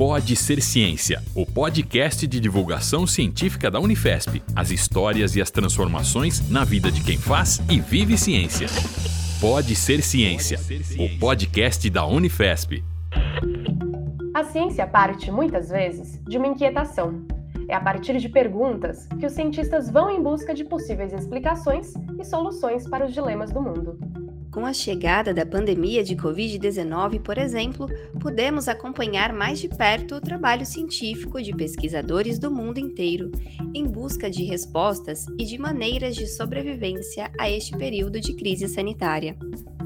Pode Ser Ciência, o podcast de divulgação científica da Unifesp. As histórias e as transformações na vida de quem faz e vive ciência. Pode Ser Ciência, o podcast da Unifesp. A ciência parte, muitas vezes, de uma inquietação. É a partir de perguntas que os cientistas vão em busca de possíveis explicações e soluções para os dilemas do mundo. Com a chegada da pandemia de Covid-19, por exemplo, pudemos acompanhar mais de perto o trabalho científico de pesquisadores do mundo inteiro, em busca de respostas e de maneiras de sobrevivência a este período de crise sanitária.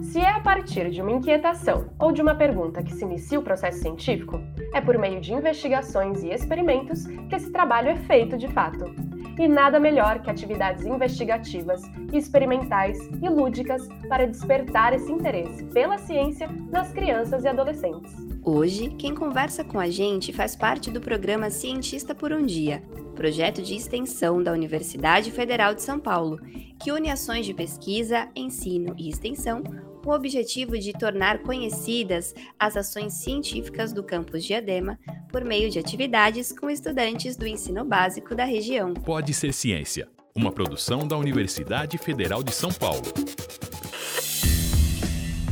Se é a partir de uma inquietação ou de uma pergunta que se inicia o processo científico, é por meio de investigações e experimentos que esse trabalho é feito de fato. E nada melhor que atividades investigativas, experimentais e lúdicas para despertar esse interesse pela ciência nas crianças e adolescentes. Hoje, quem conversa com a gente faz parte do programa Cientista por um Dia, projeto de extensão da Universidade Federal de São Paulo, que une ações de pesquisa, ensino e extensão com o objetivo de tornar conhecidas as ações científicas do campus Diadema por meio de atividades com estudantes do ensino básico da região. Pode Ser Ciência, uma produção da Universidade Federal de São Paulo.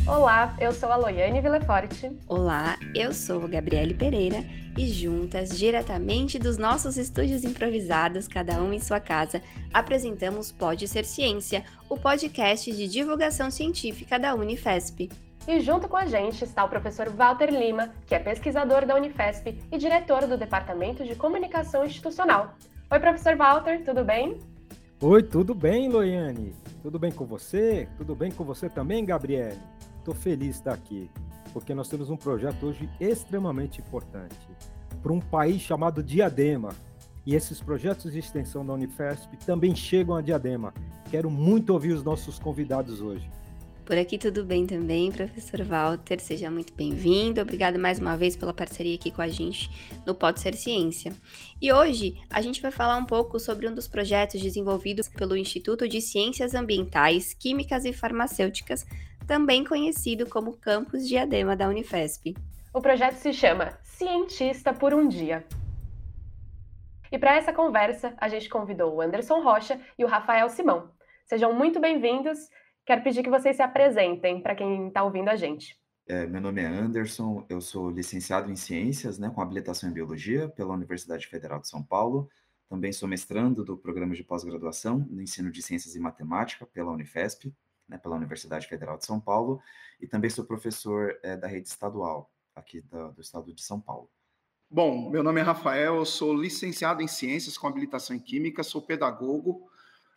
Olá, eu sou a Loiane Villeforte. Olá, eu sou a Gabriele Pereira e juntas, diretamente dos nossos estúdios improvisados, cada um em sua casa, apresentamos Pode Ser Ciência, o podcast de divulgação científica da Unifesp. E junto com a gente está o professor Walter Lima, que é pesquisador da Unifesp e diretor do Departamento de Comunicação Institucional. Oi, professor Walter, tudo bem? Oi, tudo bem, Loiane? Tudo bem com você? Tudo bem com você também, Gabriele? Estou feliz de estar aqui, porque nós temos um projeto hoje extremamente importante para um país chamado Diadema. E esses projetos de extensão da Unifesp também chegam a Diadema. Quero muito ouvir os nossos convidados hoje. Por aqui tudo bem também, professor Walter, seja muito bem-vindo. Obrigado mais uma vez pela parceria aqui com a gente no Pode Ser Ciência. E hoje a gente vai falar um pouco sobre um dos projetos desenvolvidos pelo Instituto de Ciências Ambientais, Químicas e Farmacêuticas também conhecido como Campus Diadema da Unifesp. O projeto se chama Cientista por um Dia. E para essa conversa, a gente convidou o Anderson Rocha e o Rafael Simão. Sejam muito bem-vindos. Quero pedir que vocês se apresentem para quem está ouvindo a gente. É, meu nome é Anderson, eu sou licenciado em Ciências, né, com habilitação em Biologia pela Universidade Federal de São Paulo. Também sou mestrando do programa de pós-graduação no ensino de Ciências e Matemática pela Unifesp né, pela Universidade Federal de São Paulo, e também sou professor é, da rede estadual aqui do, do estado de São Paulo. Bom, meu nome é Rafael, sou licenciado em Ciências com habilitação em Química, sou pedagogo,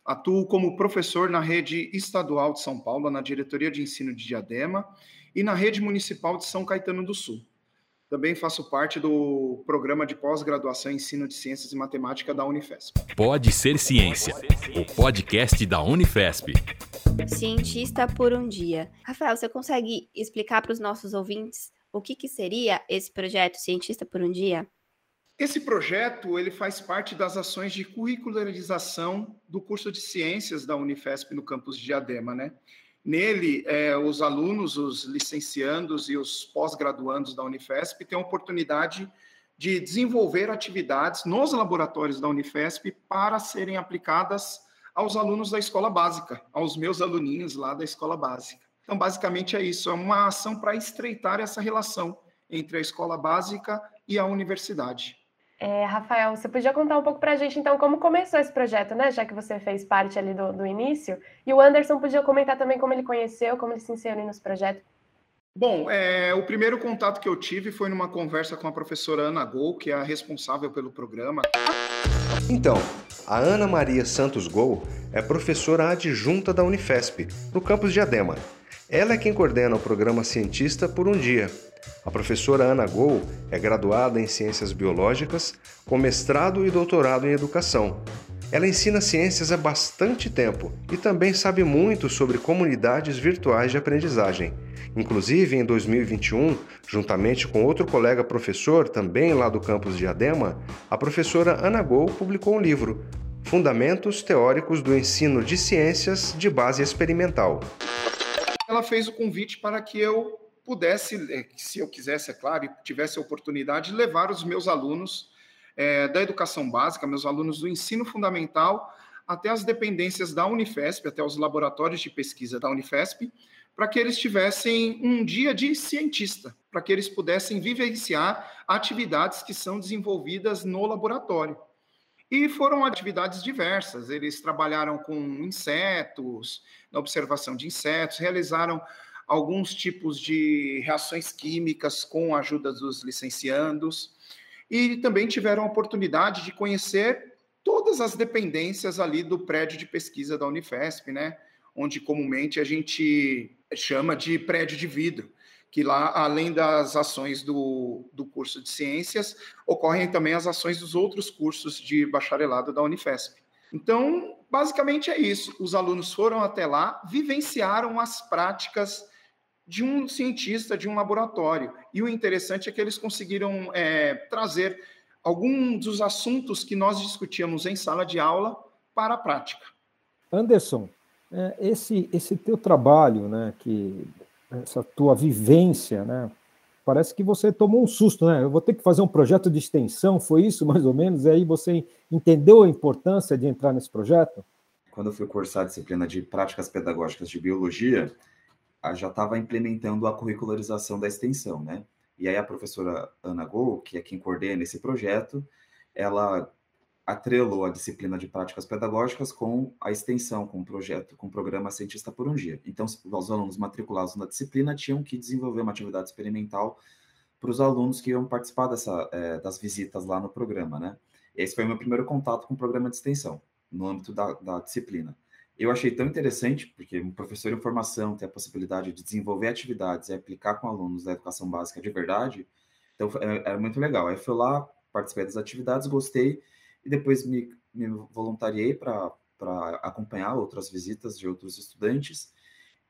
atuo como professor na rede estadual de São Paulo, na diretoria de ensino de Diadema e na rede municipal de São Caetano do Sul. Também faço parte do programa de pós-graduação em ensino de ciências e matemática da Unifesp. Pode ser ciência, o podcast da Unifesp. Cientista por um dia. Rafael, você consegue explicar para os nossos ouvintes o que, que seria esse projeto Cientista por um Dia? Esse projeto ele faz parte das ações de curricularização do curso de ciências da Unifesp no campus de Diadema, né? Nele, é, os alunos, os licenciandos e os pós-graduandos da Unifesp têm a oportunidade de desenvolver atividades nos laboratórios da Unifesp para serem aplicadas aos alunos da escola básica, aos meus aluninhos lá da escola básica. Então, basicamente é isso, é uma ação para estreitar essa relação entre a escola básica e a universidade. É, Rafael, você podia contar um pouco para a gente, então, como começou esse projeto, né? Já que você fez parte ali do, do início. E o Anderson podia comentar também como ele conheceu, como ele se inseriu nesse projeto. Bom, é, o primeiro contato que eu tive foi numa conversa com a professora Ana Gol, que é a responsável pelo programa. Então, a Ana Maria Santos Gol é professora adjunta da Unifesp, no campus de Adema. Ela é quem coordena o programa Cientista por um Dia. A professora Ana Gol é graduada em Ciências Biológicas, com mestrado e doutorado em Educação. Ela ensina ciências há bastante tempo e também sabe muito sobre comunidades virtuais de aprendizagem. Inclusive, em 2021, juntamente com outro colega professor, também lá do campus de Adema, a professora Ana Gol publicou um livro, Fundamentos Teóricos do Ensino de Ciências de Base Experimental. Ela fez o convite para que eu pudesse, é, se eu quisesse, é claro, e tivesse a oportunidade de levar os meus alunos é, da educação básica, meus alunos do ensino fundamental, até as dependências da Unifesp, até os laboratórios de pesquisa da Unifesp, para que eles tivessem um dia de cientista, para que eles pudessem vivenciar atividades que são desenvolvidas no laboratório. E foram atividades diversas. Eles trabalharam com insetos, na observação de insetos, realizaram alguns tipos de reações químicas com a ajuda dos licenciandos e também tiveram a oportunidade de conhecer todas as dependências ali do prédio de pesquisa da Unifesp, né? Onde comumente a gente chama de prédio de vidro, que lá, além das ações do, do curso de ciências, ocorrem também as ações dos outros cursos de bacharelado da Unifesp. Então, basicamente é isso. Os alunos foram até lá, vivenciaram as práticas de um cientista de um laboratório. E o interessante é que eles conseguiram é, trazer alguns dos assuntos que nós discutíamos em sala de aula para a prática. Anderson, é, esse, esse teu trabalho, né, que essa tua vivência, né, parece que você tomou um susto, né? Eu vou ter que fazer um projeto de extensão, foi isso mais ou menos? E aí você entendeu a importância de entrar nesse projeto? Quando eu fui cursar a disciplina de práticas pedagógicas de biologia, já estava implementando a curricularização da extensão, né? E aí a professora Ana Gol, que é quem coordena esse projeto, ela atrelou a disciplina de práticas pedagógicas com a extensão, com o projeto, com o programa Cientista por um Dia. Então, os alunos matriculados na disciplina tinham que desenvolver uma atividade experimental para os alunos que iam participar dessa, é, das visitas lá no programa, né? Esse foi o meu primeiro contato com o programa de extensão, no âmbito da, da disciplina eu achei tão interessante, porque um professor em formação tem a possibilidade de desenvolver atividades e aplicar com alunos da educação básica de verdade, então era é muito legal. Aí fui lá, participei das atividades, gostei, e depois me, me voluntariei para acompanhar outras visitas de outros estudantes,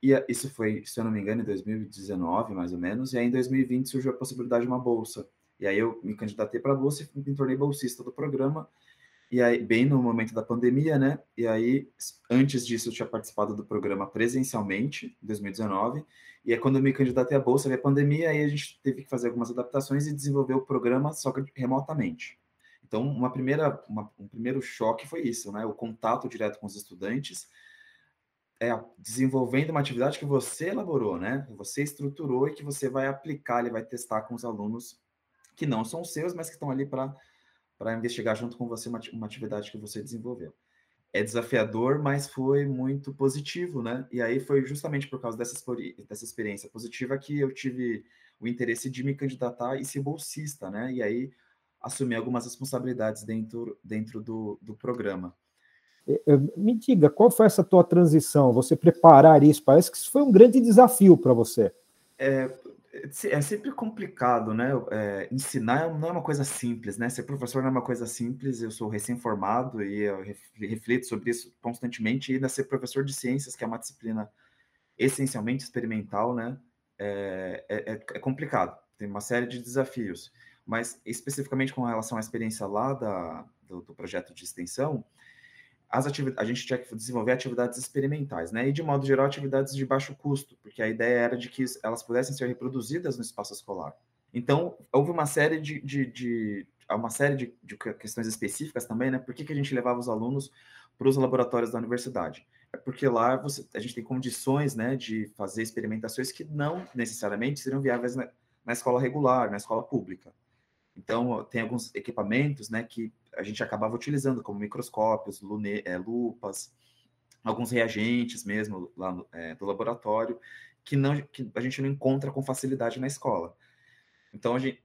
e isso foi, se eu não me engano, em 2019, mais ou menos, e aí em 2020 surgiu a possibilidade de uma bolsa. E aí eu me candidatei para a bolsa e me tornei bolsista do programa, e aí, bem no momento da pandemia, né? E aí, antes disso, eu tinha participado do programa presencialmente, em 2019. E é quando eu me candidatei à bolsa, veio a pandemia, aí a gente teve que fazer algumas adaptações e desenvolver o programa só remotamente. Então, uma primeira, uma, um primeiro choque foi isso, né? O contato direto com os estudantes, é desenvolvendo uma atividade que você elaborou, né? Você estruturou e que você vai aplicar, ele vai testar com os alunos que não são seus, mas que estão ali para investigar junto com você uma, uma atividade que você desenvolveu. É desafiador, mas foi muito positivo, né? E aí foi justamente por causa dessa, dessa experiência positiva que eu tive o interesse de me candidatar e ser bolsista, né? E aí assumir algumas responsabilidades dentro, dentro do, do programa. Me diga, qual foi essa tua transição? Você preparar isso? Parece que isso foi um grande desafio para você. É, é sempre complicado, né? É, ensinar não é uma coisa simples, né? Ser professor não é uma coisa simples. Eu sou recém-formado e eu reflito sobre isso constantemente. E ainda ser professor de ciências, que é uma disciplina essencialmente experimental, né? É, é, é, é complicado. Tem uma série de desafios. Mas especificamente com relação à experiência lá da, do, do projeto de extensão, as a gente tinha que desenvolver atividades experimentais, né? E de modo geral, atividades de baixo custo, porque a ideia era de que elas pudessem ser reproduzidas no espaço escolar. Então, houve uma série de, de, de uma série de, de, questões específicas também, né? Por que, que a gente levava os alunos para os laboratórios da universidade? É porque lá você, a gente tem condições, né, de fazer experimentações que não necessariamente seriam viáveis na, na escola regular, na escola pública. Então, tem alguns equipamentos, né, que a gente acabava utilizando, como microscópios, lune, é, lupas, alguns reagentes mesmo lá no, é, do laboratório, que, não, que a gente não encontra com facilidade na escola. Então, a gente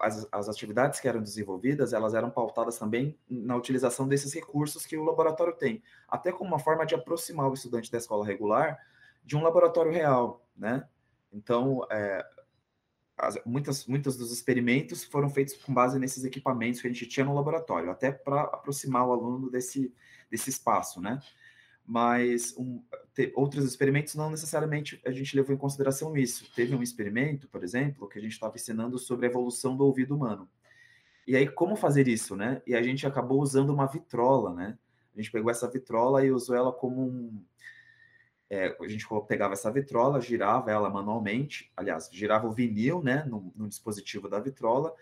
as, as atividades que eram desenvolvidas, elas eram pautadas também na utilização desses recursos que o laboratório tem, até como uma forma de aproximar o estudante da escola regular de um laboratório real, né? Então, é, as, muitas, muitos dos experimentos foram feitos com base nesses equipamentos que a gente tinha no laboratório, até para aproximar o aluno desse, desse espaço, né? Mas um, te, outros experimentos não necessariamente a gente levou em consideração isso. Teve um experimento, por exemplo, que a gente estava ensinando sobre a evolução do ouvido humano. E aí, como fazer isso, né? E a gente acabou usando uma vitrola, né? A gente pegou essa vitrola e usou ela como um, é, a gente pegava essa vitrola, girava ela manualmente, aliás, girava o vinil, né, no, no dispositivo da vitrola,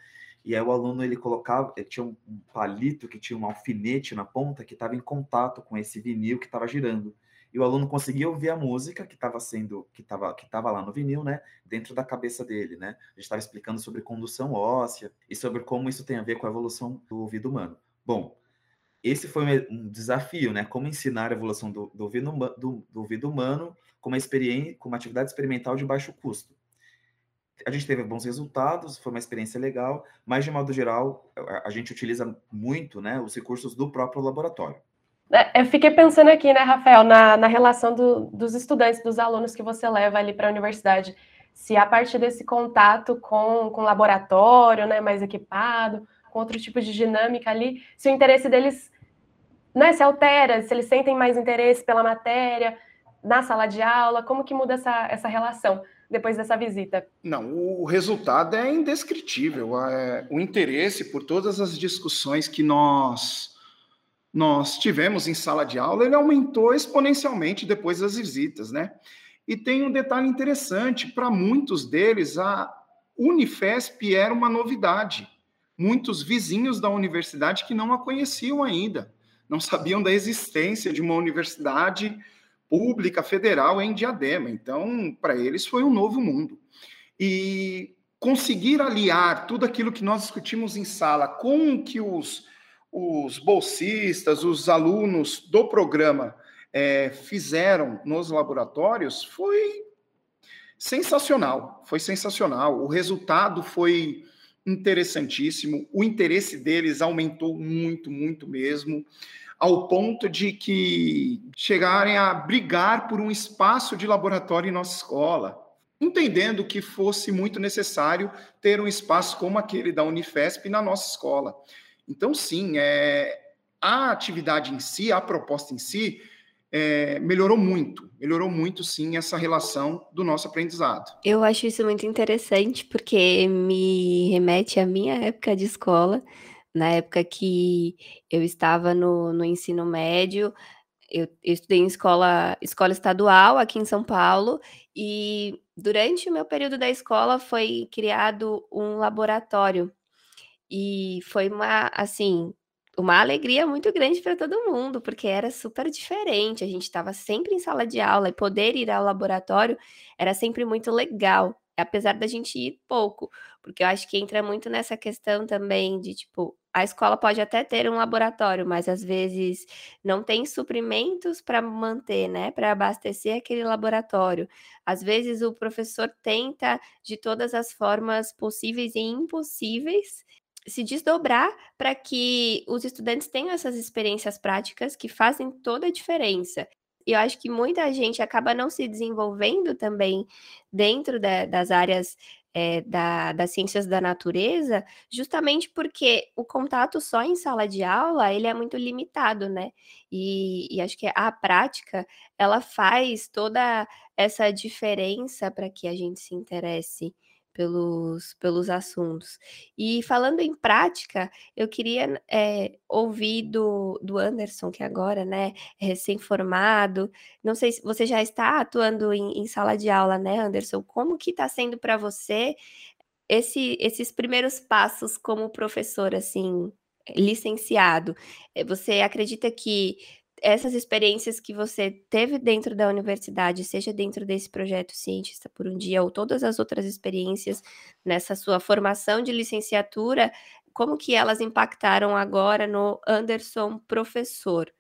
e aí o aluno ele colocava, ele tinha um palito que tinha um alfinete na ponta que estava em contato com esse vinil que estava girando. E o aluno conseguia ouvir a música que estava sendo que estava que estava lá no vinil, né, dentro da cabeça dele, né? A gente estava explicando sobre condução óssea e sobre como isso tem a ver com a evolução do ouvido humano. Bom, esse foi um desafio, né? Como ensinar a evolução do, do, ouvido, do, do ouvido humano com uma experiência, com uma atividade experimental de baixo custo a gente teve bons resultados, foi uma experiência legal, mas de modo geral, a, gente utiliza muito né, os recursos do próprio laboratório. É, eu fiquei pensando aqui, né, Rafael, na, na relação do, dos estudantes, dos alunos que você leva ali para a universidade. Se a partir desse contato com, com laboratório, né, mais equipado, com outro tipo de dinâmica ali, se o interesse deles né, se altera, se eles sentem mais interesse pela matéria na sala de aula, como que muda essa, essa relação? depois dessa visita? Não, o resultado é indescritível. É, o interesse por todas as discussões que nós nós tivemos em sala de aula, ele aumentou exponencialmente depois das visitas, né? E tem um detalhe interessante, para muitos deles a Unifesp era uma novidade. Muitos vizinhos da universidade que não a conheciam ainda, não sabiam da existência de uma universidade pública federal em Diadema. Então, para eles foi um novo mundo. E conseguir aliar tudo aquilo que nós discutimos em sala com o que os, os bolsistas, os alunos do programa é, fizeram nos laboratórios foi sensacional. Foi sensacional. O resultado foi interessantíssimo. O interesse deles aumentou muito, muito mesmo ao ponto de que chegarem a brigar por um espaço de laboratório em nossa escola, entendendo que fosse muito necessário ter um espaço como aquele da Unifesp na nossa escola. Então, sim, é, a atividade em si, a proposta em si, é, melhorou muito, melhorou muito sim essa relação do nosso aprendizado. Eu acho isso muito interessante porque me remete à minha época de escola, na época que eu estava no, no ensino médio, eu, eu, estudei em escola, escola estadual aqui em São Paulo, e durante o meu período da escola foi criado um laboratório. E foi uma, assim, uma alegria muito grande para todo mundo, porque era super diferente. A gente estava sempre em sala de aula e poder ir ao laboratório era sempre muito legal, apesar da gente ir pouco, porque eu acho que entra muito nessa questão também de tipo, a escola pode até ter um laboratório, mas às vezes não tem suprimentos para manter, né, para abastecer aquele laboratório. Às vezes o professor tenta de todas as formas possíveis e impossíveis se desdobrar para que os estudantes tenham essas experiências práticas que fazem toda a diferença. E eu acho que muita gente acaba não se desenvolvendo também dentro da, das áreas é, da, das ciências da natureza, justamente porque o contato só em sala de aula ele é muito limitado, né? E, e acho que a prática ela faz toda essa diferença para que a gente se interesse pelos, pelos assuntos. E falando em prática, eu queria é, ouvir do, do Anderson, que agora né, é recém-formado. Não sei se você já está atuando em, em sala de aula, né, Anderson? Como que está sendo para você esse, esses primeiros passos como professor, assim, licenciado? Eh, você acredita que essas experiências que você teve dentro da universidade, seja dentro desse projeto Cientista por um Dia ou todas as outras experiências nessa sua formação de licenciatura, como que elas impactaram agora no Anderson professor?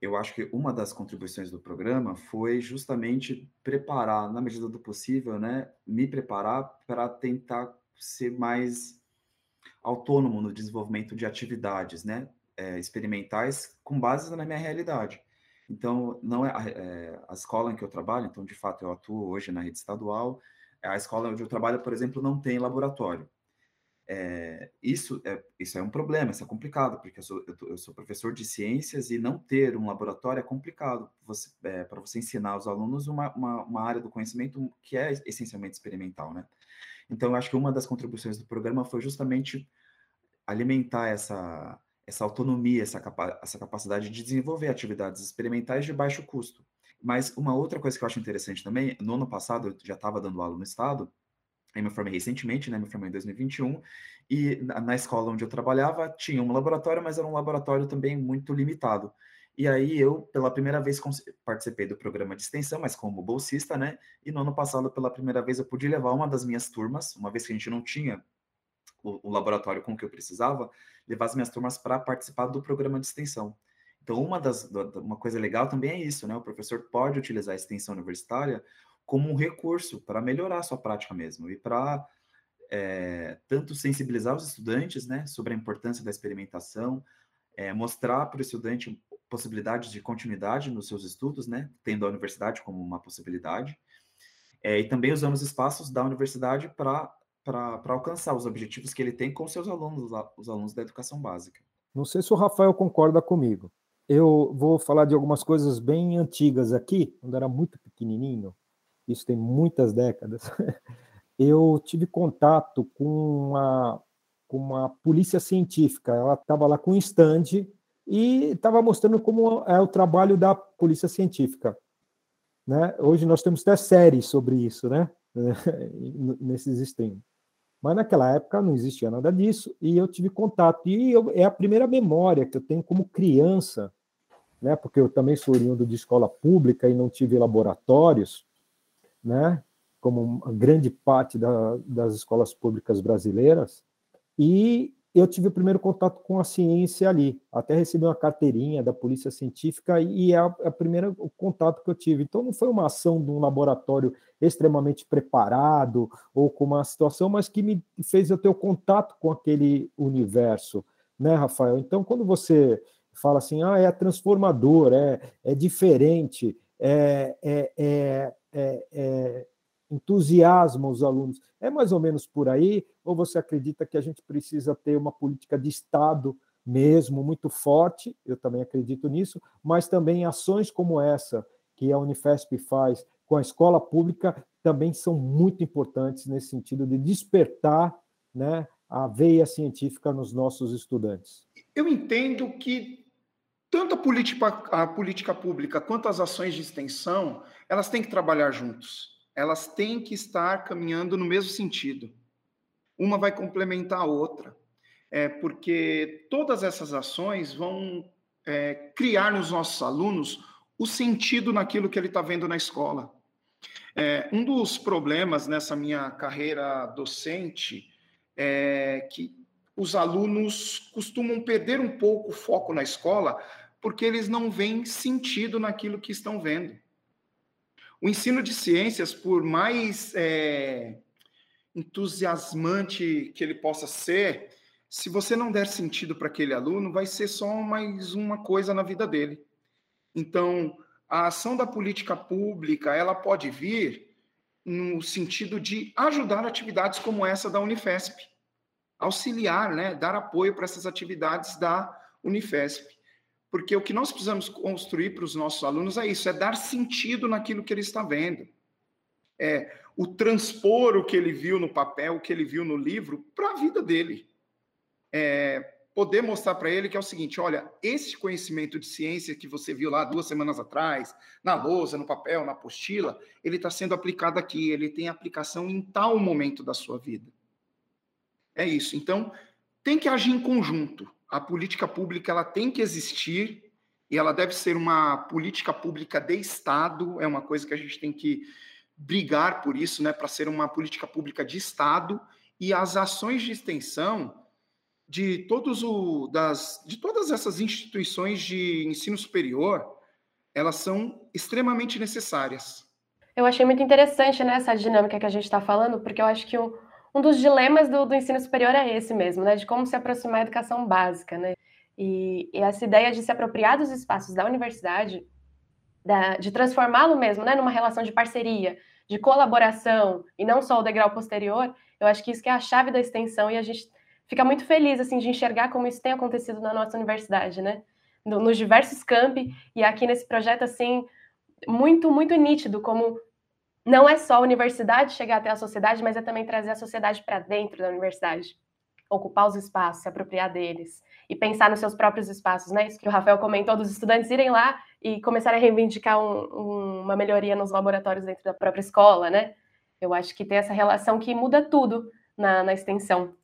Eu acho que uma das contribuições do programa foi justamente preparar, na medida do possível, né, me preparar para tentar ser mais autônomo no desenvolvimento de atividades, né? É, experimentais com base na minha realidade. Então, não é, é, a escola em que eu trabalho, então, de fato, eu atuo hoje na rede estadual, a escola onde eu trabalho, por exemplo, não tem laboratório. É, isso, é, isso é um problema, isso é complicado, porque eu sou, eu, eu sou professor de ciências e não ter um laboratório é complicado é, para você ensinar aos alunos uma, uma, uma, área do conhecimento que é essencialmente experimental, né? Então, eu acho que uma das contribuições do programa foi justamente alimentar essa, essa autonomia, essa, capa essa capacidade de desenvolver atividades experimentais de baixo custo. Mas uma outra coisa que eu acho interessante também, no ano passado eu já estava dando aula no estado, eu me formei recentemente, né? Me formei em 2021, e na, na escola onde eu trabalhava tinha um laboratório, mas era um laboratório também muito limitado. E aí eu, pela primeira vez, participei do programa de extensão, mas como bolsista, né? E no ano passado, pela primeira vez, eu pude levar uma das minhas turmas, uma vez que a gente não tinha o, o laboratório com que eu precisava, levar as minhas turmas para participar do programa de extensão. Então, uma das uma coisa legal também é isso, né? O professor pode utilizar a extensão universitária como um recurso para melhorar a sua prática mesmo e para é, tanto sensibilizar os estudantes, né, sobre a importância da experimentação, é, mostrar para o estudante possibilidades de continuidade nos seus estudos, né, tendo a universidade como uma possibilidade, é, e também usando os espaços da universidade para alcançar os objetivos que ele tem com seus alunos, os alunos da educação básica. Não sei se o Rafael concorda comigo. Eu vou falar de algumas coisas bem antigas aqui, quando era muito pequenininho, isso tem muitas décadas, eu tive contato com uma, com uma polícia científica. Ela estava lá com um stand e estava mostrando como é o trabalho da polícia científica. Né? Hoje nós temos até séries sobre isso, né? nesses streams. Mas naquela época não existia nada disso e eu tive contato. E eu, é a primeira memória que eu tenho como criança, né? porque eu também sou oriundo de escola pública e não tive laboratórios né, como grande parte da, das escolas públicas brasileiras, e eu tive o primeiro contato com a ciência ali, até recebi uma carteirinha da Polícia Científica e é a, é a primeira o contato que eu tive. Então não foi uma ação de um laboratório extremamente preparado ou com uma situação, mas que me fez eu ter o contato com aquele universo, né, Rafael? Então quando você fala assim, ah, é transformador, é, é diferente, é, é, é é, é, entusiasma os alunos. É mais ou menos por aí? Ou você acredita que a gente precisa ter uma política de Estado mesmo muito forte? Eu também acredito nisso, mas também ações como essa que a Unifesp faz com a escola pública também são muito importantes nesse sentido de despertar né, a veia científica nos nossos estudantes. Eu entendo que tanto a política, a política pública quanto as ações de extensão, elas têm que trabalhar juntos. Elas têm que estar caminhando no mesmo sentido. Uma vai complementar a outra. É, porque todas essas ações vão é, criar nos nossos alunos o sentido naquilo que ele está vendo na escola. É, um dos problemas nessa minha carreira docente é que os alunos costumam perder um pouco o foco na escola porque eles não veem sentido naquilo que estão vendo. O ensino de ciências, por mais é, entusiasmante que ele possa ser, se você não der sentido para aquele aluno, vai ser só mais uma coisa na vida dele. Então, a ação da política pública, ela pode vir no sentido de ajudar atividades como essa da Unifesp, auxiliar, né, dar apoio para essas atividades da Unifesp. Porque o que nós precisamos construir para os nossos alunos é isso, é dar sentido naquilo que ele está vendo. É o transpor o que ele viu no papel, o que ele viu no livro, para a vida dele. É, poder mostrar para ele que é o seguinte: olha, esse conhecimento de ciência que você viu lá duas semanas atrás, na lousa, no papel, na apostila, ele está sendo aplicado aqui, ele tem aplicação em tal momento da sua vida. É isso. Então, tem que agir em conjunto a política pública ela tem que existir e ela deve ser uma política pública de Estado, é uma coisa que a gente tem que brigar por isso, né, para ser uma política pública de Estado e as ações de extensão de todos o das de todas essas instituições de ensino superior, elas são extremamente necessárias. Eu achei muito interessante né, essa dinâmica que a gente está falando, porque eu acho que o, um dos dilemas do, do, ensino superior é esse mesmo, né? De como se aproximar da educação básica, né? E, e essa ideia de se apropriar dos espaços da universidade, da, de transformá-lo mesmo, né? Numa relação de parceria, de colaboração, e não só o degrau posterior, eu acho que isso que é a chave da extensão e a gente fica muito feliz, assim, de enxergar como isso tem acontecido na nossa universidade, né? No, nos diversos campi, e aqui nesse projeto, assim, muito, muito nítido como não é só a universidade chegar até a sociedade, mas é também trazer a sociedade para dentro da universidade. ocupar os espaços, se apropriar deles e pensar nos seus próprios espaços, né? Isso que o Rafael comentou, dos estudantes irem lá e começarem a reivindicar um, um, uma melhoria nos laboratórios dentro da própria escola, né? Eu acho que tem essa relação que muda tudo na, na extensão.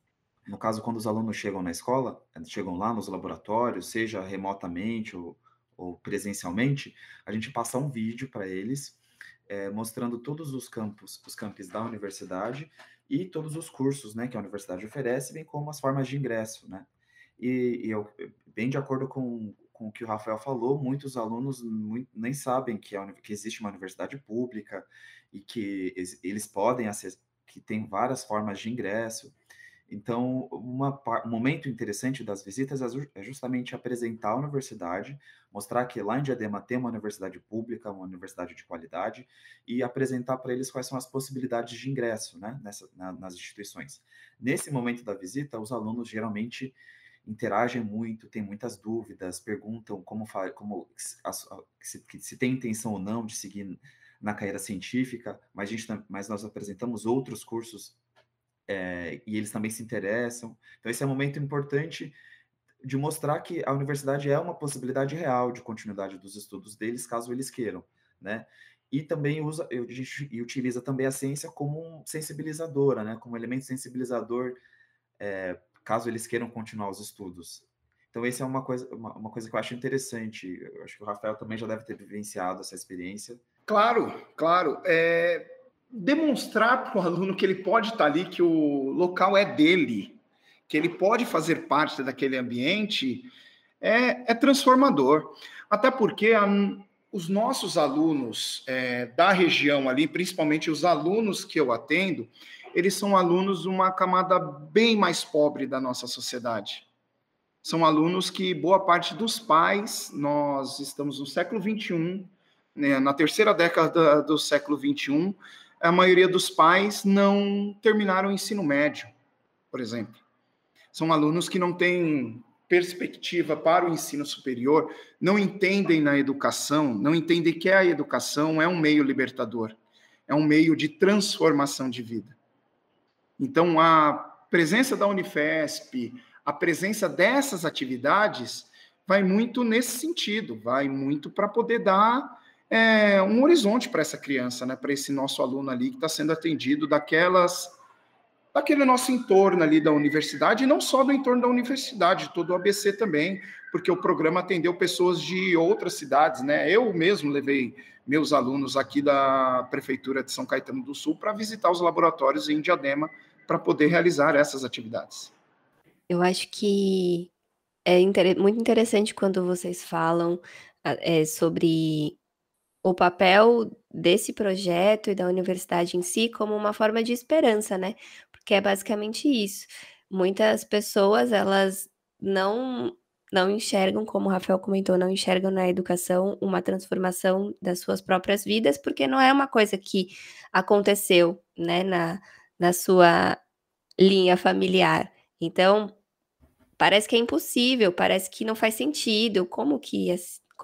No caso, quando os alunos chegam na escola, chegam lá nos laboratórios, seja remotamente ou, ou presencialmente, a gente passa um vídeo para eles é, mostrando todos os campos, os campos da universidade e todos os cursos, né, que a universidade oferece, bem como as formas de ingresso, né? E, e eu, bem de acordo com, com o que o Rafael falou, muitos alunos muito, nem sabem que, a, que existe uma universidade pública e que eles podem acessar, que tem várias formas de ingresso. Então, uma, um momento interessante das visitas é, é justamente apresentar a universidade, mostrar que lá em Diadema tem uma universidade pública, uma universidade de qualidade, e apresentar para eles quais são as possibilidades de ingresso né, nessa, na, nas instituições. Nesse momento da visita, os alunos geralmente interagem muito, têm muitas dúvidas, perguntam como, como se, se tem intenção ou não de seguir na carreira científica, mas, gente, mas nós apresentamos outros cursos é, e eles também se interessam. Então, esse é um momento importante de mostrar que a universidade é uma possibilidade real de continuidade dos estudos deles, caso eles queiram, né? E também usa, gente utiliza também a ciência como sensibilizadora, né? Como elemento sensibilizador é, caso eles queiram continuar os estudos. Então, essa é uma coisa, uma, uma, coisa que eu acho interessante. Eu acho que o Rafael também já deve ter vivenciado essa experiência. Claro, claro. É, demonstrar para o aluno que ele pode estar ali, que o local é dele, que ele pode fazer parte daquele ambiente, é, é transformador. Até porque a, os nossos alunos é, da região ali, principalmente os alunos que eu atendo, eles são alunos de uma camada bem mais pobre da nossa sociedade. São alunos que boa parte dos pais, nós estamos no século 21, né, na terceira década do século 21, a maioria dos pais não terminaram o ensino médio, por exemplo. São alunos que não têm perspectiva para o ensino superior, não entendem na educação, não entendem que a educação é um meio libertador, é um meio de transformação de vida. Então, a presença da Unifesp, a presença dessas atividades, vai muito nesse sentido, vai muito para poder dar é, um horizonte para essa criança, né, para esse nosso aluno ali que está sendo atendido daquelas daquele nosso entorno ali da universidade, e não só do entorno da universidade, todo o ABC também, porque o programa atendeu pessoas de outras cidades, né? Eu mesmo levei meus alunos aqui da Prefeitura de São Caetano do Sul para visitar os laboratórios em Diadema para poder realizar essas atividades. Eu acho que é muito interessante quando vocês falam é, sobre o papel desse projeto e da universidade em si como uma forma de esperança, né? Porque é basicamente isso. Muitas pessoas, elas não não enxergam, como o Rafael comentou, não enxergam na educação uma transformação das suas próprias vidas, porque não é uma coisa que aconteceu, né, na, na sua linha familiar. Então, parece que é impossível, parece que não faz sentido. Como que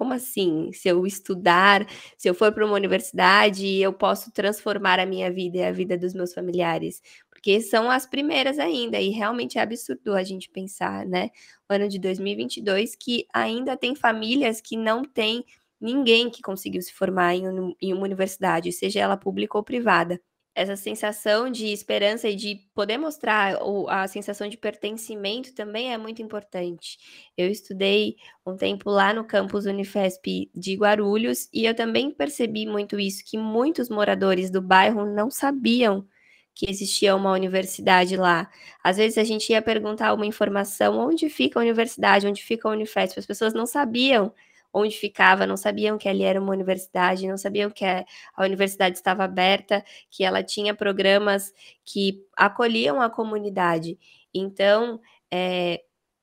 como assim? Se eu estudar, se eu for para uma universidade, eu posso transformar a minha vida e a vida dos meus familiares? Porque são as primeiras ainda, e realmente é absurdo a gente pensar, né? O ano de 2022, que ainda tem famílias que não têm ninguém que conseguiu se formar em, em uma universidade, seja ela pública ou privada essa sensação de esperança e de poder mostrar a sensação de pertencimento também é muito importante. Eu estudei um tempo lá no campus Unifesp de Guarulhos e eu também percebi muito isso, que muitos moradores do bairro não sabiam que existia uma universidade lá. Às vezes a gente ia perguntar uma informação, onde fica a universidade, onde fica a Unifesp, as pessoas não sabiam onde ficava, não sabiam que ali era uma universidade, não sabiam que a, universidade estava aberta, que ela tinha programas que acolhiam a comunidade. Então, é,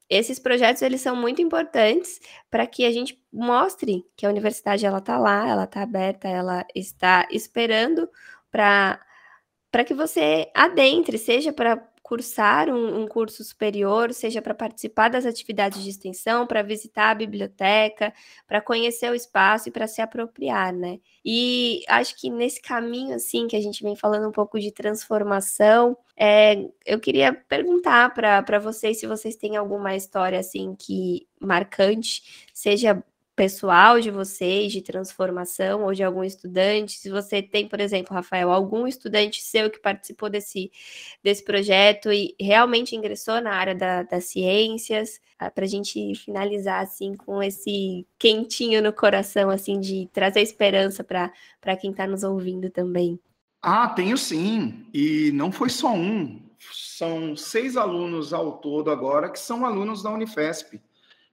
esses projetos eles são muito importantes para que a gente mostre que a universidade ela está lá, ela está aberta, ela está esperando para para que você adentre, seja para cursar um, um curso superior, seja para participar das atividades de extensão, para visitar a biblioteca, para conhecer o espaço e para se apropriar, né? E acho que nesse caminho, assim, que a gente vem falando um pouco de transformação, é, eu queria perguntar para vocês se vocês têm alguma história, assim, que marcante, seja pessoal de vocês, de transformação, ou de algum estudante. Se você tem, por exemplo, Rafael, algum estudante seu que participou desse, desse projeto e realmente ingressou na área da, das ciências, ah, para a gente finalizar assim com esse quentinho no coração, assim, de trazer esperança para quem está nos ouvindo também. Ah, tenho sim. E não foi só um. São seis alunos ao todo agora que são alunos da Unifesp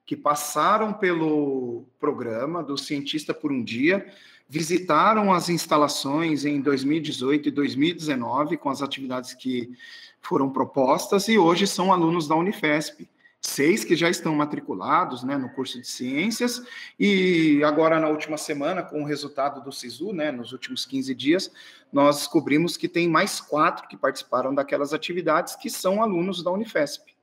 que passaram pelo programa do Cientista por um Dia, visitaram as instalações em 2018 e 2019 com as atividades que foram propostas e hoje são alunos da Unifesp. Seis que já estão matriculados né, no curso de ciências, e agora, na última semana, com o resultado do SISU, né, nos últimos 15 dias, nós descobrimos que tem mais quatro que participaram daquelas atividades que são alunos da Unifesp.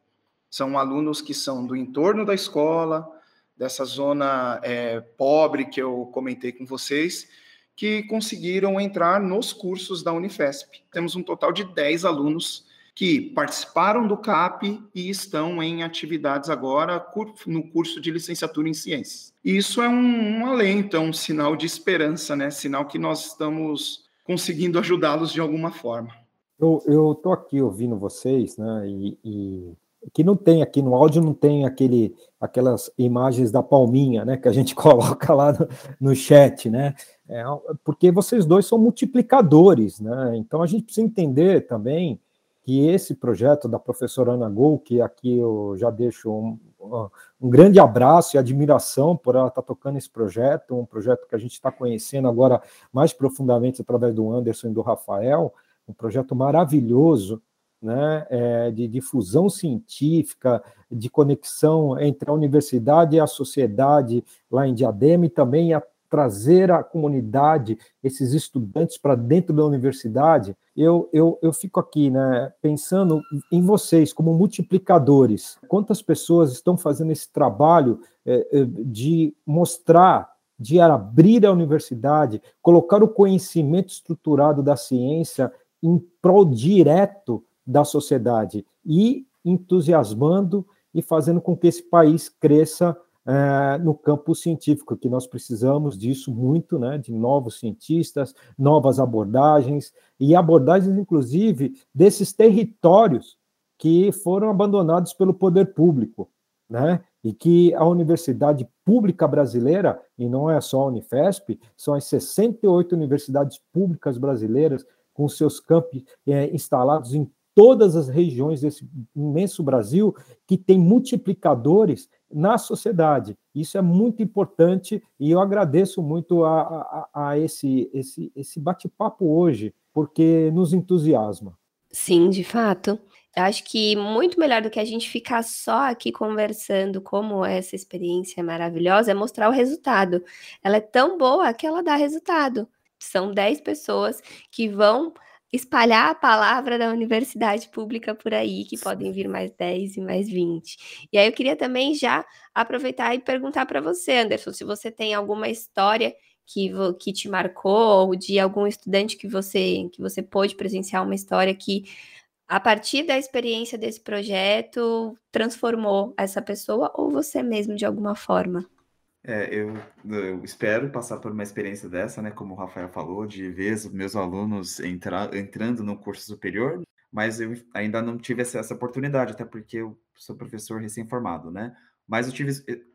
São alunos que são do entorno da escola, dessa zona é, pobre que eu comentei com vocês, que conseguiram entrar nos cursos da Unifesp. Temos um total de 10 alunos que participaram do CAP e estão em atividades agora no curso de licenciatura em ciências. Isso é um, um alento, é um sinal de esperança, né? Sinal que nós estamos conseguindo ajudá-los de alguma forma. Eu estou aqui ouvindo vocês, né? E, e que não tem aqui no áudio, não tem aquele, aquelas imagens da palminha, né, que a gente coloca lá no, no chat, né, é, porque vocês dois são multiplicadores, né, então a gente precisa entender também que esse projeto da professora Ana Gol, que aqui eu já deixo um, um grande abraço e admiração por ela estar tocando esse projeto, um projeto que a gente está conhecendo agora mais profundamente através do Anderson e do Rafael, um projeto maravilhoso, né, é, de difusão científica, de conexão entre a universidade e a sociedade lá em Diadema e também a trazer a comunidade, esses estudantes para dentro da universidade, eu, eu, eu fico aqui né, pensando em vocês como multiplicadores. Quantas pessoas estão fazendo esse trabalho é, é de mostrar, de abrir a universidade, colocar o conhecimento estruturado da ciência em prol direto da sociedade e entusiasmando e fazendo com que esse país cresça é, no campo científico, que nós precisamos disso muito, né, de novos cientistas, novas abordagens, e abordagens, inclusive, desses territórios que foram abandonados pelo poder público, né, e que a universidade pública brasileira, e não é só a Unifesp, são as 68 universidades públicas brasileiras com seus campos é, instalados em todas as regiões desse imenso Brasil que tem multiplicadores na sociedade. Isso é muito importante e eu agradeço muito a, a, a esse, esse, esse bate-papo hoje, porque nos entusiasma. Sim, de fato. Acho que muito melhor do que a gente ficar só aqui conversando como essa experiência é maravilhosa é mostrar o resultado. Ela é tão boa que ela dá resultado. São 10 pessoas que vão espalhar a palavra da universidade pública por aí, que podem vir mais 10 e mais 20. E aí eu queria também já aproveitar e perguntar para você, Anderson, se você tem alguma história que, que te marcou, ou de algum estudante que você que você pôde presenciar uma história que a partir da experiência desse projeto transformou essa pessoa ou você mesmo de alguma forma. É, eu, eu espero passar por uma experiência dessa, né? Como o Rafael falou, de ver os meus alunos entrando no curso superior, mas eu ainda não tive essa, essa oportunidade, até porque eu sou professor recém-formado, né? Mas eu tive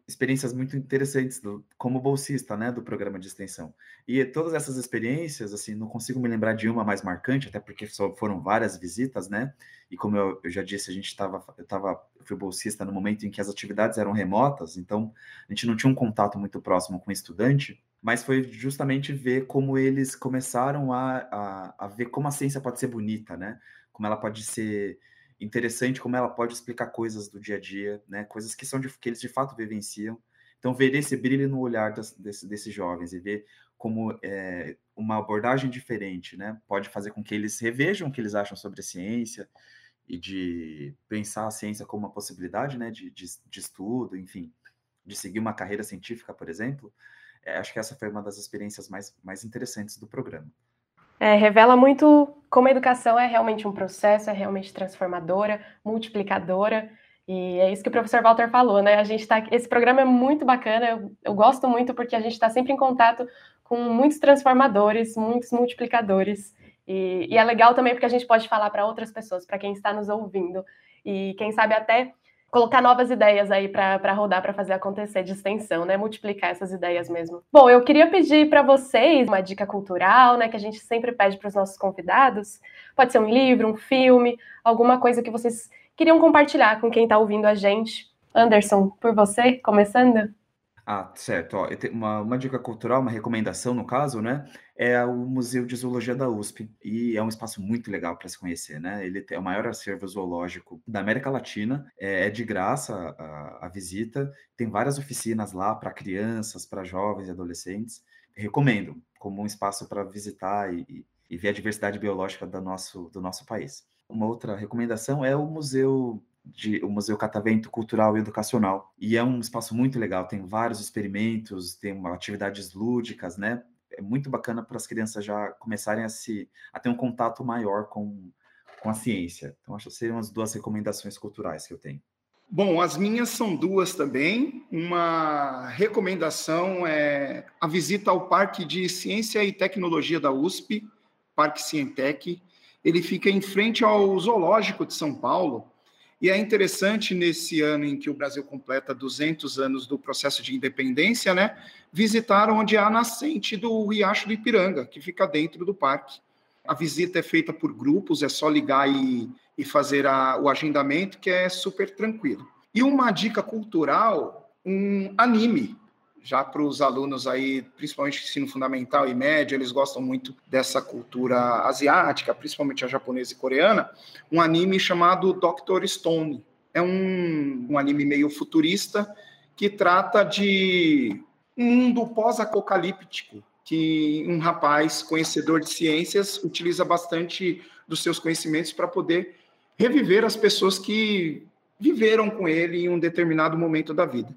experiências muito interessantes do, como bolsista, né, do programa de extensão. E todas essas experiências, assim, não consigo me lembrar de uma mais marcante, até porque só foram várias visitas, né? E como eu, eu já disse, a gente estava, eu estava, fui bolsista no momento em que as atividades eram remotas, então a gente não tinha um contato muito próximo com o estudante, mas foi justamente ver como eles começaram a, a, a ver como a ciência pode ser bonita, né? Como ela pode ser interessante como ela pode explicar coisas do dia a dia, né? Coisas que são de, que eles de fato vivenciam. Então, ver esse brilho no olhar das, desse, desses jovens e ver como é, uma abordagem diferente, né? Pode fazer com que eles revejam o que eles acham sobre a ciência e de pensar a ciência como uma possibilidade né, de, de, de estudo, enfim, de seguir uma carreira científica, por exemplo, é, acho que essa foi uma das experiências mais, mais interessantes do programa. É, revela muito como a educação é realmente um processo, é realmente transformadora, multiplicadora, e é isso que o professor Walter falou, né? A gente tá, esse programa é muito bacana, eu, eu gosto muito porque a gente está sempre em contato com muitos transformadores, muitos multiplicadores, e, e é legal também porque a gente pode falar para outras pessoas, para quem está nos ouvindo, e quem sabe até colocar novas ideias aí para rodar, para fazer acontecer de extensão, né? Multiplicar essas ideias mesmo. Bom, eu queria pedir para vocês uma dica cultural, né? Que a gente sempre pede para os nossos convidados. Pode ser um livro, um filme, alguma coisa que vocês queriam compartilhar com quem está ouvindo a gente. Anderson, por você, começando? Ah, certo. Ó, uma, uma dica cultural, uma recomendação no caso, né? É o Museu de Zoologia da USP. E é um espaço muito legal para se conhecer, né? Ele é o maior acervo zoológico da América Latina. É, é de graça a, a, visita. Tem várias oficinas lá para crianças, para jovens e adolescentes. Recomendo como um espaço para visitar e, e ver a diversidade biológica do nosso, do nosso país. Uma outra recomendação é o Museu de, o Museu Catavento Cultural e Educacional. E é um espaço muito legal, tem vários experimentos, tem atividades lúdicas, né? É muito bacana para as crianças já começarem a, se, a ter um contato maior com, com a ciência. Então, acho que seriam as duas recomendações culturais que eu tenho. Bom, as minhas são duas também. Uma recomendação é a visita ao Parque de Ciência e Tecnologia da USP, Parque Cientec. Ele fica em frente ao Zoológico de São Paulo e é interessante, nesse ano em que o Brasil completa 200 anos do processo de independência, né, visitar onde há a nascente do Riacho do Ipiranga, que fica dentro do parque. A visita é feita por grupos, é só ligar e, e fazer a, o agendamento, que é super tranquilo. E uma dica cultural, um anime já para os alunos aí, principalmente ensino fundamental e médio, eles gostam muito dessa cultura asiática, principalmente a japonesa e coreana, um anime chamado Doctor Stone. É um, um anime meio futurista que trata de um mundo pós-apocalíptico, que um rapaz conhecedor de ciências utiliza bastante dos seus conhecimentos para poder reviver as pessoas que viveram com ele em um determinado momento da vida.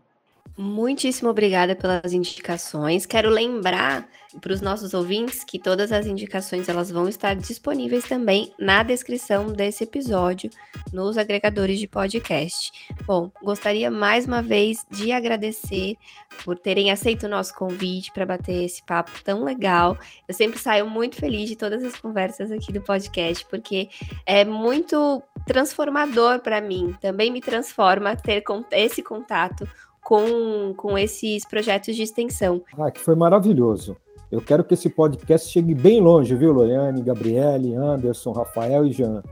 Muitíssimo obrigada pelas indicações. Quero lembrar para os nossos ouvintes que todas as indicações elas vão estar disponíveis também na descrição desse episódio nos agregadores de podcast. Bom, gostaria mais uma vez de agradecer por terem aceito o nosso convite para bater esse papo tão legal. Eu sempre saio muito feliz de todas as conversas aqui do podcast porque é muito transformador para mim. Também me transforma ter esse contato com, com esses projetos de extensão. Ah, que foi maravilhoso. Eu quero que esse podcast chegue bem longe, viu, Loiane, Gabriele, Anderson, Rafael e Jean.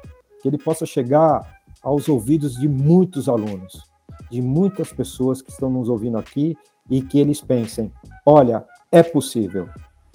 Que ele possa chegar aos ouvidos de muitos alunos, de muitas pessoas que estão nos ouvindo aqui e que eles pensem: olha, é possível,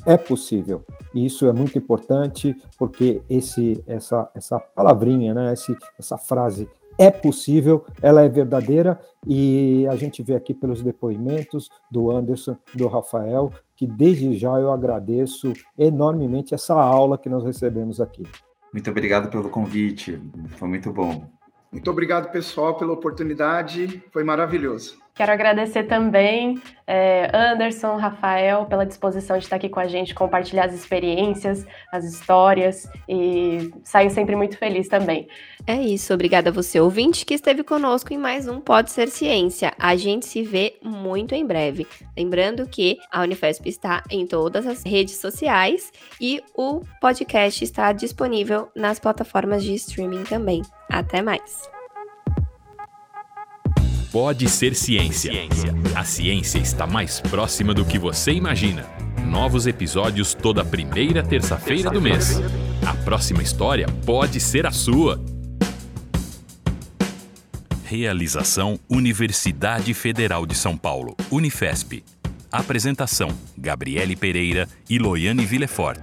é possível. E isso é muito importante porque esse, essa, essa palavrinha, né, esse, essa frase é possível, ela é verdadeira e a gente vê aqui pelos depoimentos do Anderson, do Rafael, que desde já eu agradeço enormemente essa aula que nós recebemos aqui. Muito obrigado pelo convite, foi muito bom. Muito obrigado, pessoal, pela oportunidade, foi maravilhoso. Quero agradecer também é, Anderson, Rafael, pela disposição de estar aqui com a gente, compartilhar as experiências, as histórias e saio sempre muito feliz também. É isso, obrigada a você, ouvinte, que esteve conosco em mais um Pode Ser Ciência. A gente se vê muito em breve. Lembrando que a Unifesp está em todas as redes sociais e o podcast está disponível nas plataformas de streaming também. Até mais! Pode ser ciência. A ciência está mais próxima do que você imagina. Novos episódios toda primeira terça-feira do mês. A próxima história pode ser a sua. Realização Universidade Federal de São Paulo, Unifesp. Apresentação: Gabriele Pereira e Loiane Villefort.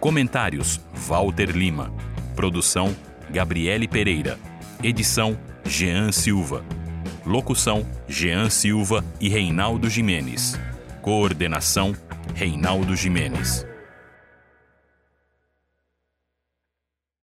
Comentários: Walter Lima. Produção: Gabriele Pereira. Edição: Jean Silva. Locução: Jean Silva e Reinaldo Jimenez. Coordenação: Reinaldo Jimenez.